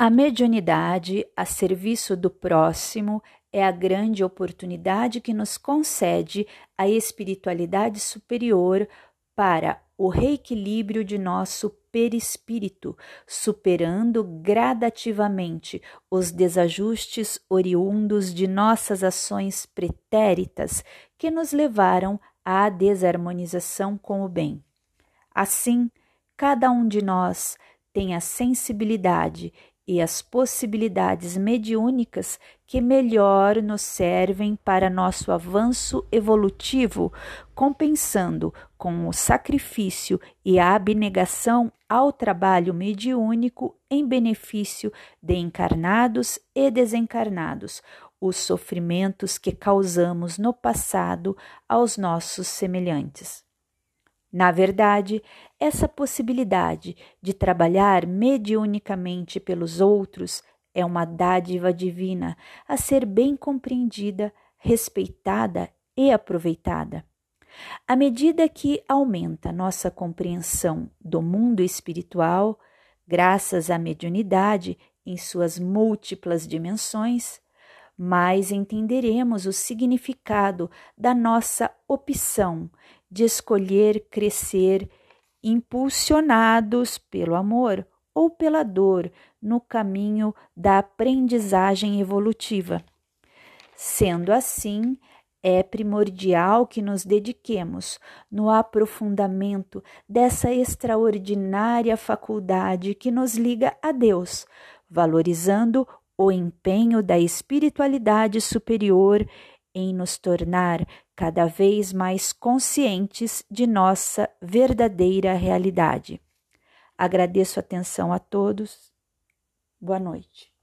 A mediunidade a serviço do próximo é a grande oportunidade que nos concede a espiritualidade superior para o reequilíbrio de nosso perispírito, superando gradativamente os desajustes oriundos de nossas ações pretéritas que nos levaram à desarmonização com o bem. Assim, cada um de nós tem a sensibilidade e as possibilidades mediúnicas que melhor nos servem para nosso avanço evolutivo, compensando com o sacrifício e a abnegação ao trabalho mediúnico em benefício de encarnados e desencarnados, os sofrimentos que causamos no passado aos nossos semelhantes. Na verdade, essa possibilidade de trabalhar mediunicamente pelos outros é uma dádiva divina a ser bem compreendida, respeitada e aproveitada. À medida que aumenta nossa compreensão do mundo espiritual, graças à mediunidade em suas múltiplas dimensões, mais entenderemos o significado da nossa opção de escolher crescer impulsionados pelo amor ou pela dor no caminho da aprendizagem evolutiva. Sendo assim, é primordial que nos dediquemos no aprofundamento dessa extraordinária faculdade que nos liga a Deus, valorizando o empenho da espiritualidade superior em nos tornar cada vez mais conscientes de nossa verdadeira realidade. Agradeço a atenção a todos. Boa noite.